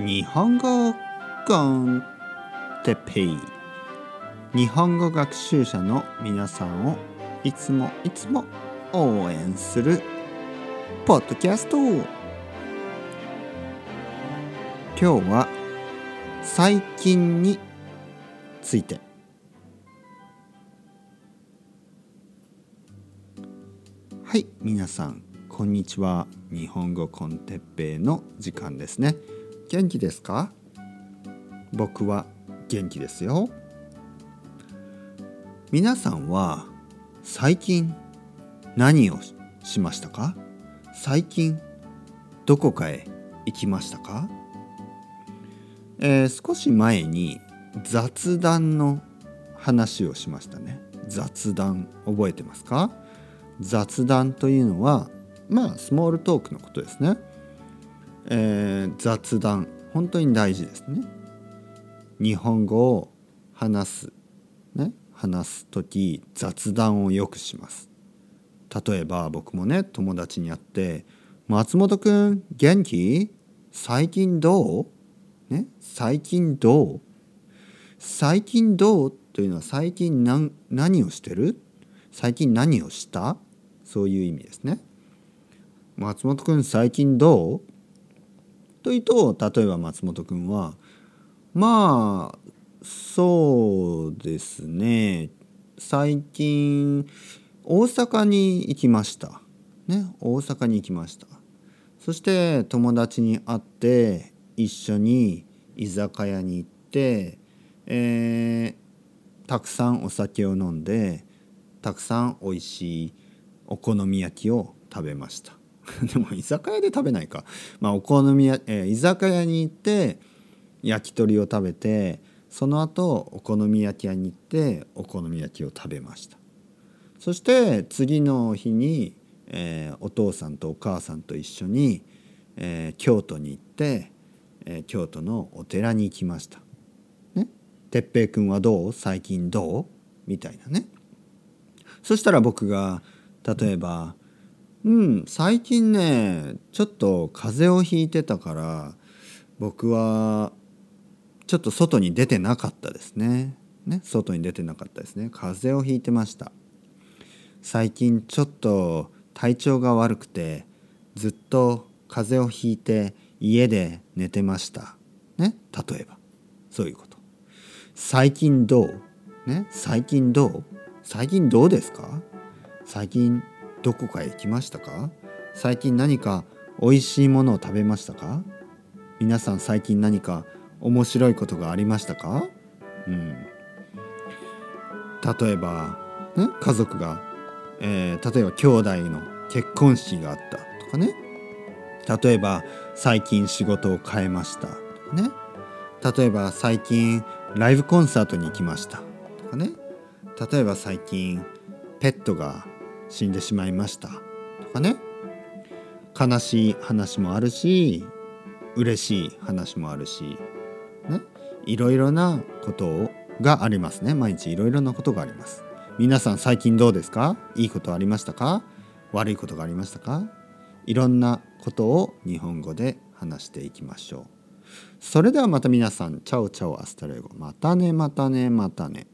日本語コンテペイ。日本語学習者の皆さんをいつもいつも応援するポッドキャスト。今日は最近について。はい皆さんこんにちは。日本語コンテッペイの時間ですね。元気ですか？僕は元気ですよ。皆さんは最近何をしましたか？最近どこかへ行きましたか、えー、少し前に雑談の話をしましたね。雑談覚えてますか？雑談というのはまあスモールトークのことですね、えー、雑談。本当に大事ですね。日本語を話すね。話す時雑談をよくします。例えば僕もね友達に会って「松本くん元気？最近どう?」ね？最近どう？最近どう？というのは最近何何をしてる？最近何をした？そういう意味ですね。松本くん最近どう？と言うと例えば松本くんはまあそうですね。最近大阪に行きました。ね大阪に行きました。そして友達に会って一緒に居酒屋に行って、えー、たくさんお酒を飲んでたくさんおいしいお好み焼きを食べました。でも居酒屋で食べないか、まあ、お好みや、えー、居酒屋に行って焼き鳥を食べてその後お好み焼き屋に行ってお好み焼きを食べました。そして次の日に、えー、お父さんとお母さんと一緒に、えー、京都に行って、えー、京都のお寺に行きました。ね。哲平君はどう？最近どう？みたいなね。そしたら僕が例えばうん最近ねちょっと風邪をひいてたから僕はちょっと外に出てなかったですね。ね外に出てなかったですね。風邪をひいてました。最近ちょっと体調が悪くてずっと風邪をひいて家で寝てました。ね例えば。そういうこと。最近どう？ね最近どう？最近どうですか？最近どこかへ行きましたか？最近何か美味しいものを食べましたか？皆さん最近何か面白いことがありましたか？うん。例えば、ね、家族が、えー、例えば兄弟の結婚式があったとかね。例えば最近仕事を変えましたとかね。例えば最近ライブコンサートに行きましたとかね。例えば最近ペットが死んでしまいました。とかね。悲しい話もあるし嬉しい話もあるしね。いろいろなことがありますね。毎日いろいろなことがあります。皆さん最近どうですか？いいことありましたか？悪いことがありましたか？いろんなことを日本語で話していきましょう。それではまた皆さん。 Ciao ciao hasta luego。またねまたねまたね。